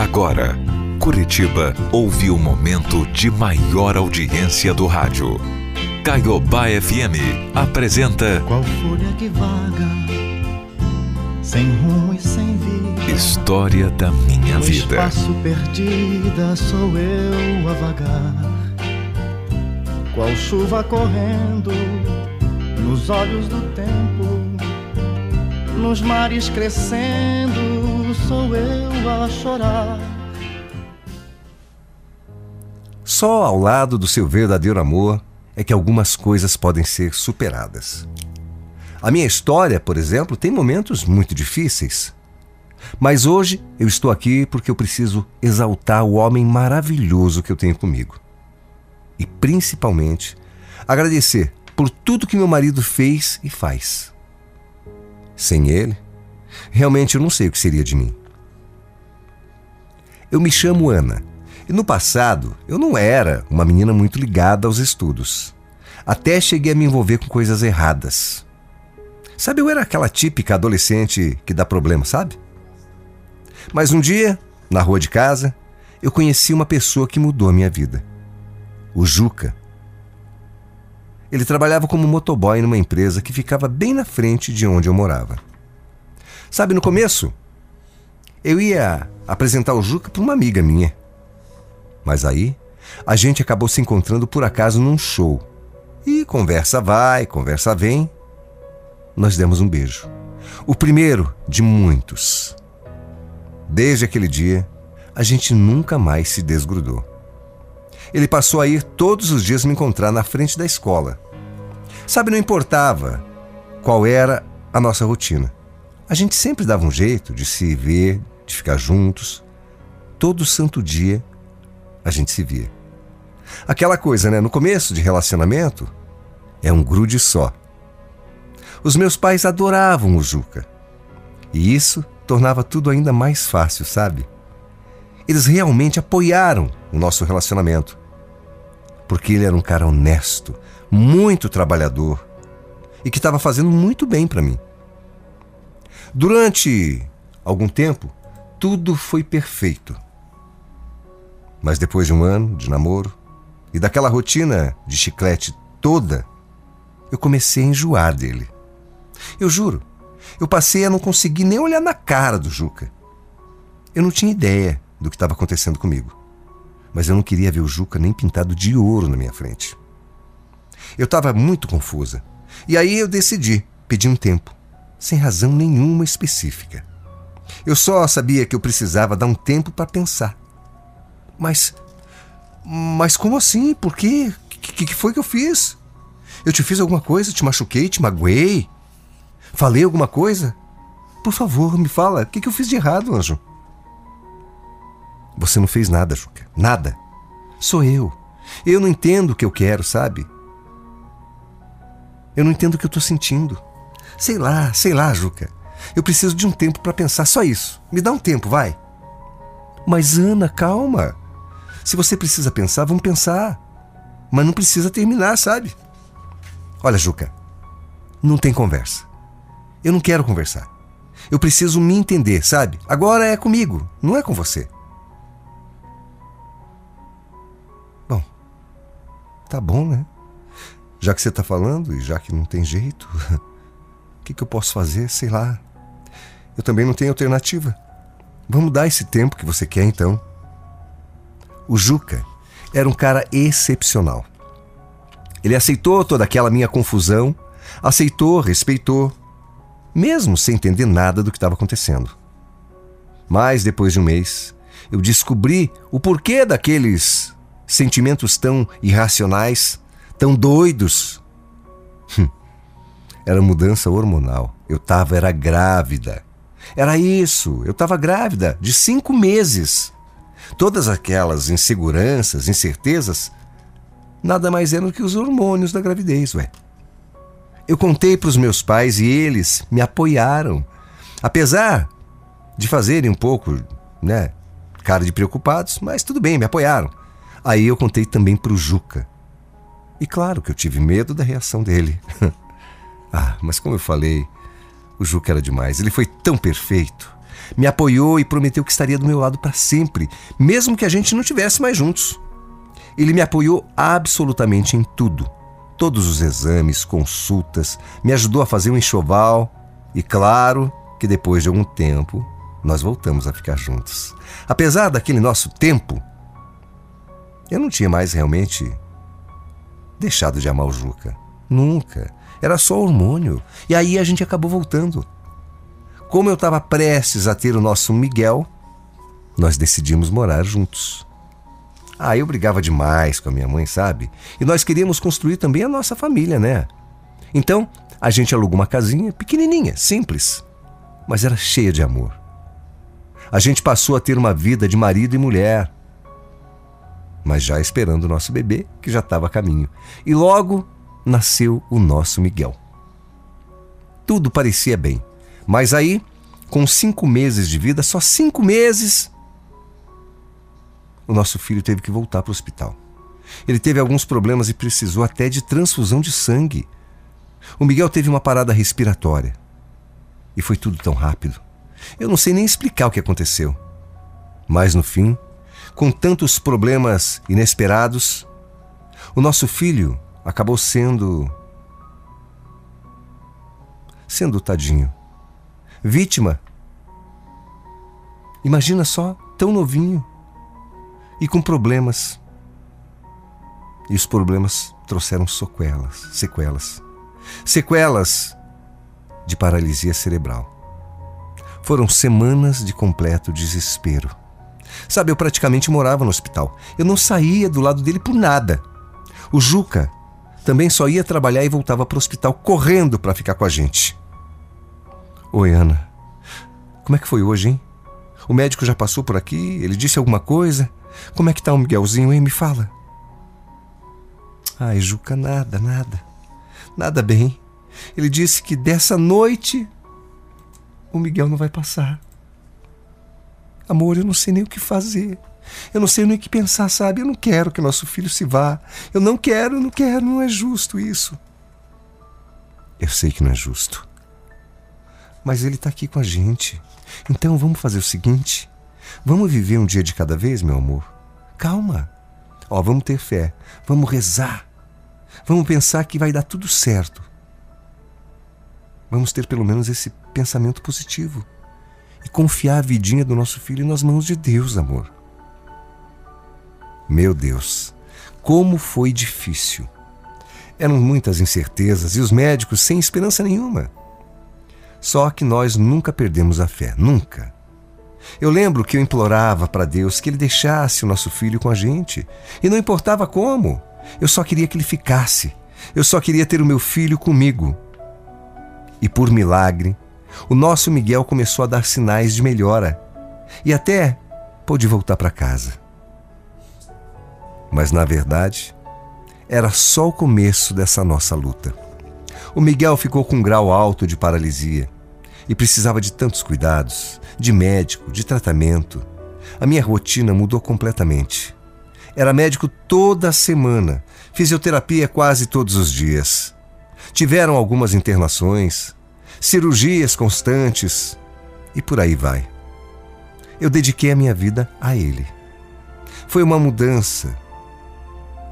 Agora, Curitiba ouve o momento de maior audiência do rádio. Caiobá FM apresenta Qual folha que vaga, sem rumo e sem vida. História da Minha no Vida. espaço perdida sou eu a vagar. Qual chuva correndo nos olhos do tempo, nos mares crescendo, sou eu a chorar. Só ao lado do seu verdadeiro amor é que algumas coisas podem ser superadas. A minha história, por exemplo, tem momentos muito difíceis. Mas hoje eu estou aqui porque eu preciso exaltar o homem maravilhoso que eu tenho comigo. E principalmente agradecer por tudo que meu marido fez e faz. Sem ele, realmente eu não sei o que seria de mim. Eu me chamo Ana e no passado eu não era uma menina muito ligada aos estudos. Até cheguei a me envolver com coisas erradas. Sabe, eu era aquela típica adolescente que dá problema, sabe? Mas um dia, na rua de casa, eu conheci uma pessoa que mudou a minha vida. O Juca. Ele trabalhava como motoboy numa empresa que ficava bem na frente de onde eu morava. Sabe, no começo, eu ia apresentar o Juca para uma amiga minha. Mas aí, a gente acabou se encontrando por acaso num show. E conversa vai, conversa vem. Nós demos um beijo. O primeiro de muitos. Desde aquele dia, a gente nunca mais se desgrudou. Ele passou a ir todos os dias me encontrar na frente da escola. Sabe, não importava qual era a nossa rotina. A gente sempre dava um jeito de se ver, de ficar juntos. Todo santo dia a gente se via. Aquela coisa, né? No começo de relacionamento, é um grude só. Os meus pais adoravam o Juca. E isso tornava tudo ainda mais fácil, sabe? Eles realmente apoiaram o nosso relacionamento. Porque ele era um cara honesto, muito trabalhador e que estava fazendo muito bem para mim. Durante algum tempo, tudo foi perfeito. Mas depois de um ano de namoro e daquela rotina de chiclete toda, eu comecei a enjoar dele. Eu juro, eu passei a não conseguir nem olhar na cara do Juca. Eu não tinha ideia do que estava acontecendo comigo, mas eu não queria ver o Juca nem pintado de ouro na minha frente. Eu estava muito confusa e aí eu decidi pedir um tempo, sem razão nenhuma específica. Eu só sabia que eu precisava dar um tempo para pensar. Mas. Mas como assim? Por quê? O que, que foi que eu fiz? Eu te fiz alguma coisa? Te machuquei? Te magoei? Falei alguma coisa? Por favor, me fala. O que, que eu fiz de errado, anjo? Você não fez nada, Juca. Nada. Sou eu. Eu não entendo o que eu quero, sabe? Eu não entendo o que eu tô sentindo. Sei lá, sei lá, Juca. Eu preciso de um tempo para pensar só isso. Me dá um tempo, vai. Mas Ana, calma. Se você precisa pensar, vamos pensar. Mas não precisa terminar, sabe? Olha, Juca, não tem conversa. Eu não quero conversar. Eu preciso me entender, sabe? Agora é comigo, não é com você. Bom, tá bom, né? Já que você tá falando e já que não tem jeito, o que, que eu posso fazer? Sei lá. Eu também não tenho alternativa. Vamos dar esse tempo que você quer então. O Juca era um cara excepcional. Ele aceitou toda aquela minha confusão, aceitou, respeitou, mesmo sem entender nada do que estava acontecendo. Mas depois de um mês, eu descobri o porquê daqueles sentimentos tão irracionais, tão doidos. Hum, era mudança hormonal. Eu estava era grávida. Era isso, eu estava grávida de cinco meses. Todas aquelas inseguranças, incertezas, nada mais eram que os hormônios da gravidez, ué. Eu contei para os meus pais e eles me apoiaram. Apesar de fazerem um pouco, né, cara de preocupados, mas tudo bem, me apoiaram. Aí eu contei também para o Juca. E claro que eu tive medo da reação dele. ah, mas como eu falei, o Juca era demais. Ele foi tão perfeito. me apoiou e prometeu que estaria do meu lado para sempre, mesmo que a gente não tivesse mais juntos. Ele me apoiou absolutamente em tudo. Todos os exames, consultas, me ajudou a fazer um enxoval e, claro, que depois de algum tempo nós voltamos a ficar juntos. Apesar daquele nosso tempo, eu não tinha mais realmente deixado de amar o Juca. Nunca. Era só hormônio. E aí a gente acabou voltando. Como eu estava prestes a ter o nosso Miguel, nós decidimos morar juntos. Ah, eu brigava demais com a minha mãe, sabe? E nós queríamos construir também a nossa família, né? Então, a gente alugou uma casinha pequenininha, simples, mas era cheia de amor. A gente passou a ter uma vida de marido e mulher, mas já esperando o nosso bebê, que já estava a caminho. E logo nasceu o nosso Miguel. Tudo parecia bem. Mas aí, com cinco meses de vida, só cinco meses, o nosso filho teve que voltar para o hospital. Ele teve alguns problemas e precisou até de transfusão de sangue. O Miguel teve uma parada respiratória. E foi tudo tão rápido. Eu não sei nem explicar o que aconteceu. Mas no fim, com tantos problemas inesperados, o nosso filho acabou sendo. sendo tadinho vítima. Imagina só, tão novinho e com problemas. E os problemas trouxeram sequelas, sequelas. Sequelas de paralisia cerebral. Foram semanas de completo desespero. Sabe, eu praticamente morava no hospital. Eu não saía do lado dele por nada. O Juca também só ia trabalhar e voltava para o hospital correndo para ficar com a gente. Oi, Ana. Como é que foi hoje, hein? O médico já passou por aqui? Ele disse alguma coisa? Como é que tá o Miguelzinho, hein? Me fala. Ai, Juca, nada, nada. Nada bem. Ele disse que dessa noite o Miguel não vai passar. Amor, eu não sei nem o que fazer. Eu não sei nem o que pensar, sabe? Eu não quero que nosso filho se vá. Eu não quero, não quero, não é justo isso. Eu sei que não é justo mas ele está aqui com a gente. Então vamos fazer o seguinte: vamos viver um dia de cada vez, meu amor. Calma. Ó, vamos ter fé, vamos rezar, vamos pensar que vai dar tudo certo. Vamos ter pelo menos esse pensamento positivo e confiar a vidinha do nosso filho nas mãos de Deus, amor. Meu Deus, como foi difícil. Eram muitas incertezas e os médicos sem esperança nenhuma. Só que nós nunca perdemos a fé, nunca. Eu lembro que eu implorava para Deus que Ele deixasse o nosso filho com a gente. E não importava como. Eu só queria que ele ficasse. Eu só queria ter o meu filho comigo. E por milagre, o nosso Miguel começou a dar sinais de melhora. E até pôde voltar para casa. Mas na verdade, era só o começo dessa nossa luta. O Miguel ficou com um grau alto de paralisia e precisava de tantos cuidados, de médico, de tratamento. A minha rotina mudou completamente. Era médico toda semana, fisioterapia quase todos os dias. Tiveram algumas internações, cirurgias constantes e por aí vai. Eu dediquei a minha vida a ele. Foi uma mudança,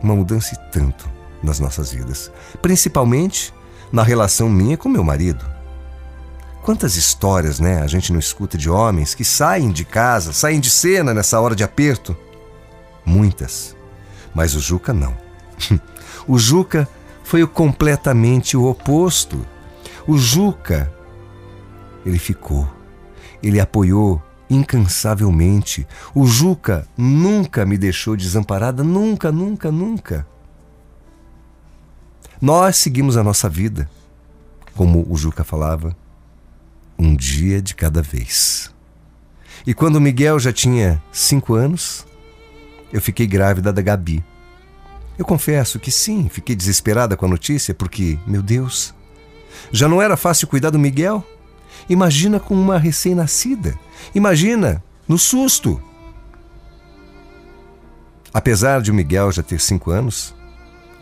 uma mudança e tanto nas nossas vidas, principalmente na relação minha com meu marido. Quantas histórias, né, a gente não escuta de homens que saem de casa, saem de cena nessa hora de aperto? Muitas. Mas o Juca não. o Juca foi o completamente o oposto. O Juca, ele ficou. Ele apoiou incansavelmente. O Juca nunca me deixou desamparada, nunca, nunca, nunca. Nós seguimos a nossa vida, como o Juca falava, um dia de cada vez. E quando Miguel já tinha cinco anos, eu fiquei grávida da Gabi. Eu confesso que sim, fiquei desesperada com a notícia, porque, meu Deus, já não era fácil cuidar do Miguel? Imagina com uma recém-nascida. Imagina no susto. Apesar de o Miguel já ter cinco anos,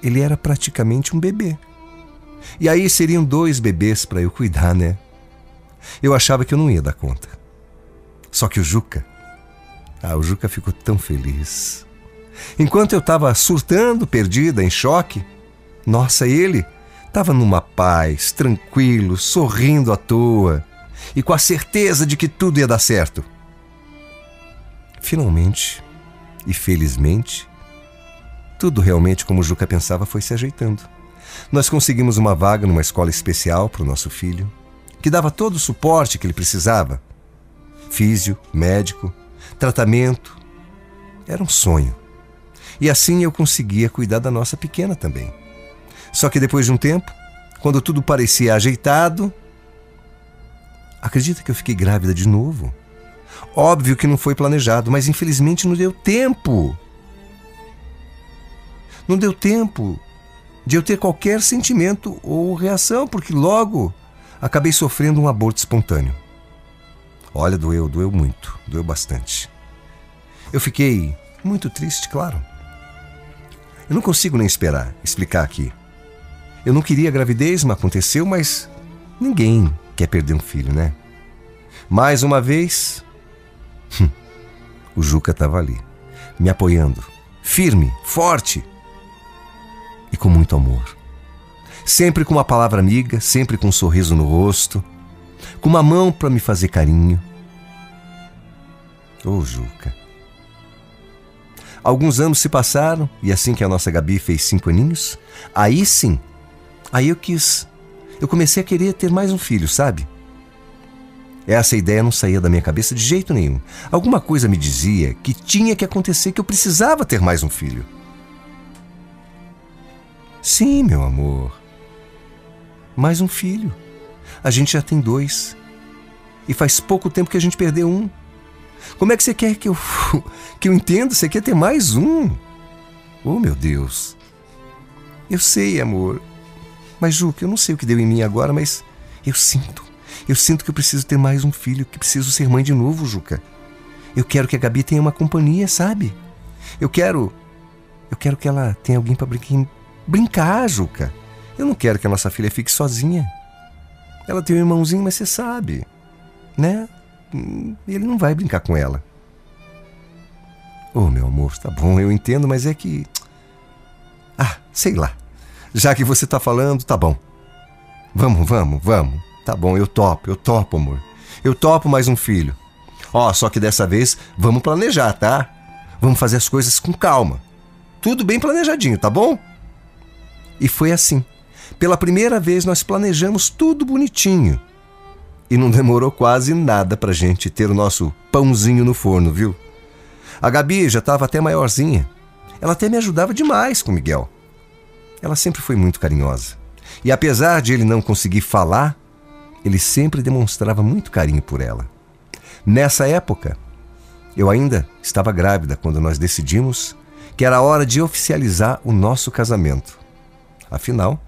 ele era praticamente um bebê. E aí seriam dois bebês para eu cuidar, né? Eu achava que eu não ia dar conta. Só que o Juca, ah, o Juca ficou tão feliz. Enquanto eu estava surtando, perdida, em choque, nossa, ele estava numa paz, tranquilo, sorrindo à toa e com a certeza de que tudo ia dar certo. Finalmente, e felizmente, tudo realmente como Juca pensava foi se ajeitando. Nós conseguimos uma vaga numa escola especial para o nosso filho, que dava todo o suporte que ele precisava: físio, médico, tratamento. Era um sonho. E assim eu conseguia cuidar da nossa pequena também. Só que depois de um tempo, quando tudo parecia ajeitado, acredita que eu fiquei grávida de novo? Óbvio que não foi planejado, mas infelizmente não deu tempo. Não deu tempo de eu ter qualquer sentimento ou reação, porque logo acabei sofrendo um aborto espontâneo. Olha, doeu, doeu muito, doeu bastante. Eu fiquei muito triste, claro. Eu não consigo nem esperar explicar aqui. Eu não queria gravidez, mas aconteceu, mas ninguém quer perder um filho, né? Mais uma vez, hum, o Juca estava ali, me apoiando, firme, forte e com muito amor. Sempre com uma palavra amiga, sempre com um sorriso no rosto, com uma mão para me fazer carinho. Ô, oh, Juca. Alguns anos se passaram e assim que a nossa Gabi fez cinco aninhos, aí sim, aí eu quis. Eu comecei a querer ter mais um filho, sabe? Essa ideia não saía da minha cabeça de jeito nenhum. Alguma coisa me dizia que tinha que acontecer, que eu precisava ter mais um filho. Sim, meu amor. Mais um filho. A gente já tem dois. E faz pouco tempo que a gente perdeu um. Como é que você quer que eu que eu entenda? Você quer ter mais um? Oh, meu Deus. Eu sei, amor. Mas Juca, eu não sei o que deu em mim agora, mas eu sinto. Eu sinto que eu preciso ter mais um filho, que preciso ser mãe de novo, Juca. Eu quero que a Gabi tenha uma companhia, sabe? Eu quero eu quero que ela tenha alguém para brincar, brincar, Juca. Eu não quero que a nossa filha fique sozinha. Ela tem um irmãozinho, mas você sabe, né? ele não vai brincar com ela. Oh, meu amor, tá bom, eu entendo, mas é que. Ah, sei lá. Já que você tá falando, tá bom. Vamos, vamos, vamos. Tá bom, eu topo, eu topo, amor. Eu topo mais um filho. Ó, oh, só que dessa vez vamos planejar, tá? Vamos fazer as coisas com calma. Tudo bem planejadinho, tá bom? E foi assim. Pela primeira vez nós planejamos tudo bonitinho. E não demorou quase nada pra gente ter o nosso pãozinho no forno, viu? A Gabi já estava até maiorzinha. Ela até me ajudava demais com Miguel. Ela sempre foi muito carinhosa. E apesar de ele não conseguir falar, ele sempre demonstrava muito carinho por ela. Nessa época, eu ainda estava grávida quando nós decidimos que era hora de oficializar o nosso casamento. Afinal,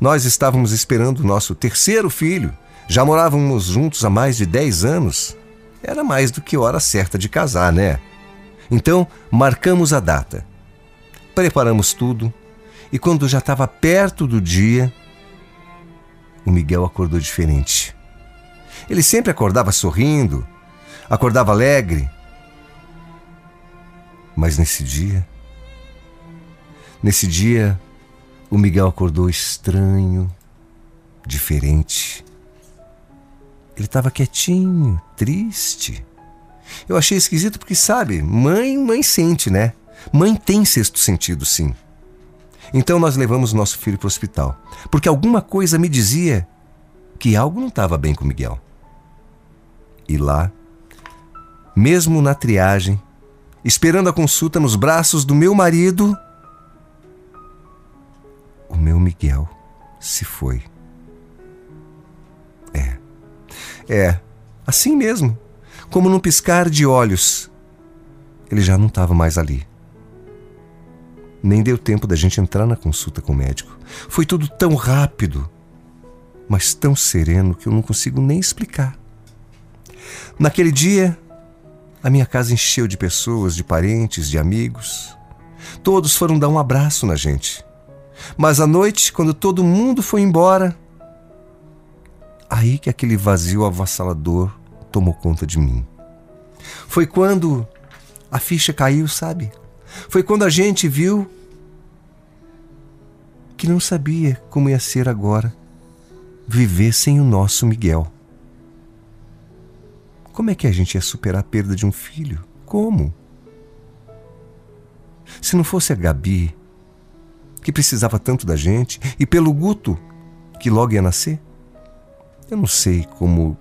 nós estávamos esperando o nosso terceiro filho já morávamos juntos há mais de 10 anos. Era mais do que hora certa de casar, né? Então, marcamos a data. Preparamos tudo e quando já estava perto do dia, o Miguel acordou diferente. Ele sempre acordava sorrindo, acordava alegre. Mas nesse dia, nesse dia, o Miguel acordou estranho, diferente. Ele estava quietinho, triste. Eu achei esquisito porque, sabe, mãe, mãe sente, né? Mãe tem sexto sentido, sim. Então nós levamos nosso filho para o hospital, porque alguma coisa me dizia que algo não estava bem com Miguel. E lá, mesmo na triagem, esperando a consulta nos braços do meu marido, o meu Miguel se foi. É, assim mesmo, como num piscar de olhos. Ele já não estava mais ali. Nem deu tempo da gente entrar na consulta com o médico. Foi tudo tão rápido, mas tão sereno que eu não consigo nem explicar. Naquele dia, a minha casa encheu de pessoas, de parentes, de amigos. Todos foram dar um abraço na gente. Mas à noite, quando todo mundo foi embora, Aí que aquele vazio avassalador tomou conta de mim. Foi quando a ficha caiu, sabe? Foi quando a gente viu que não sabia como ia ser agora viver sem o nosso Miguel. Como é que a gente ia superar a perda de um filho? Como? Se não fosse a Gabi, que precisava tanto da gente, e pelo Guto, que logo ia nascer, eu não sei como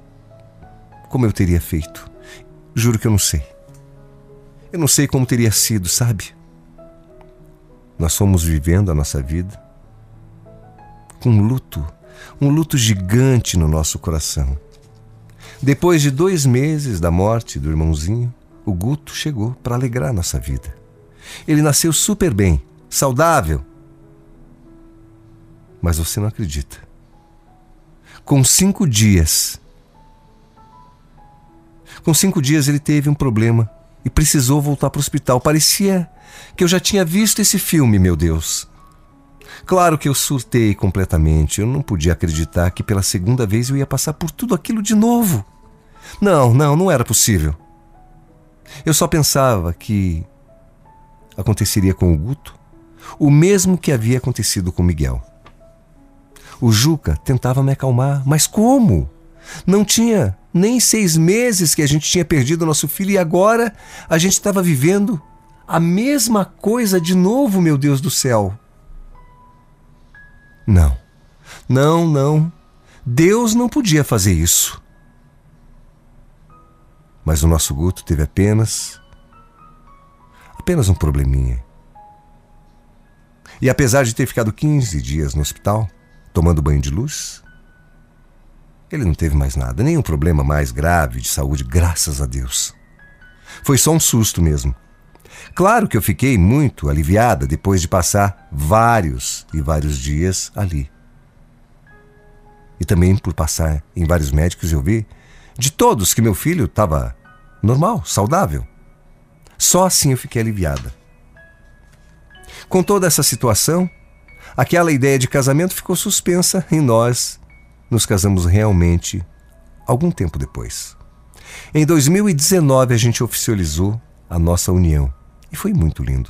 como eu teria feito. Juro que eu não sei. Eu não sei como teria sido, sabe? Nós fomos vivendo a nossa vida com um luto, um luto gigante no nosso coração. Depois de dois meses da morte do irmãozinho, o Guto chegou para alegrar nossa vida. Ele nasceu super bem, saudável. Mas você não acredita. Com cinco dias, com cinco dias ele teve um problema e precisou voltar para o hospital. Parecia que eu já tinha visto esse filme, meu Deus. Claro que eu surtei completamente. Eu não podia acreditar que pela segunda vez eu ia passar por tudo aquilo de novo. Não, não, não era possível. Eu só pensava que aconteceria com o Guto o mesmo que havia acontecido com Miguel. O Juca tentava me acalmar, mas como? Não tinha nem seis meses que a gente tinha perdido nosso filho e agora a gente estava vivendo a mesma coisa de novo, meu Deus do céu. Não, não, não. Deus não podia fazer isso. Mas o nosso Guto teve apenas. apenas um probleminha. E apesar de ter ficado 15 dias no hospital, tomando banho de luz, ele não teve mais nada, nenhum problema mais grave de saúde, graças a Deus. Foi só um susto mesmo. Claro que eu fiquei muito aliviada depois de passar vários e vários dias ali. E também por passar em vários médicos eu vi de todos que meu filho estava normal, saudável. Só assim eu fiquei aliviada. Com toda essa situação, aquela ideia de casamento ficou suspensa e nós nos casamos realmente algum tempo depois. Em 2019 a gente oficializou a nossa união e foi muito lindo.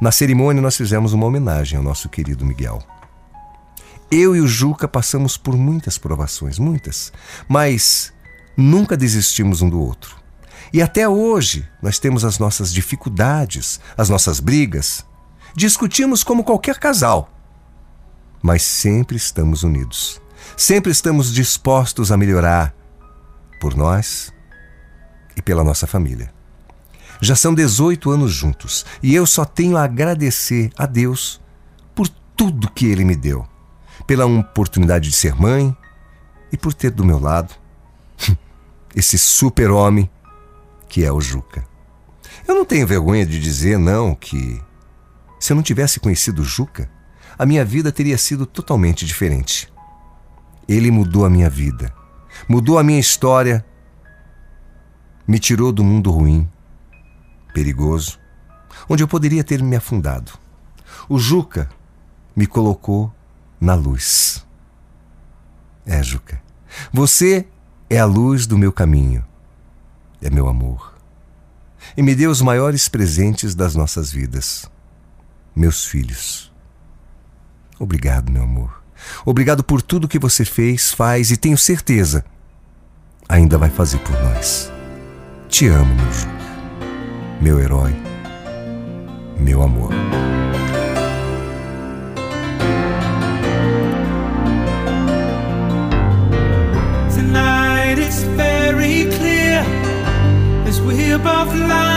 Na cerimônia, nós fizemos uma homenagem ao nosso querido Miguel. Eu e o Juca passamos por muitas provações, muitas, mas nunca desistimos um do outro. E até hoje nós temos as nossas dificuldades, as nossas brigas. Discutimos como qualquer casal, mas sempre estamos unidos. Sempre estamos dispostos a melhorar por nós e pela nossa família. Já são 18 anos juntos e eu só tenho a agradecer a Deus por tudo que Ele me deu, pela oportunidade de ser mãe e por ter do meu lado esse super-homem que é o Juca. Eu não tenho vergonha de dizer, não, que se eu não tivesse conhecido o Juca, a minha vida teria sido totalmente diferente. Ele mudou a minha vida, mudou a minha história, me tirou do mundo ruim perigoso, onde eu poderia ter me afundado. O Juca me colocou na luz. É, Juca, você é a luz do meu caminho, é meu amor. E me deu os maiores presentes das nossas vidas, meus filhos. Obrigado, meu amor. Obrigado por tudo que você fez, faz e tenho certeza ainda vai fazer por nós. Te amo, meu Juca meu herói, meu amor. Tonight it's very clear as we're both lying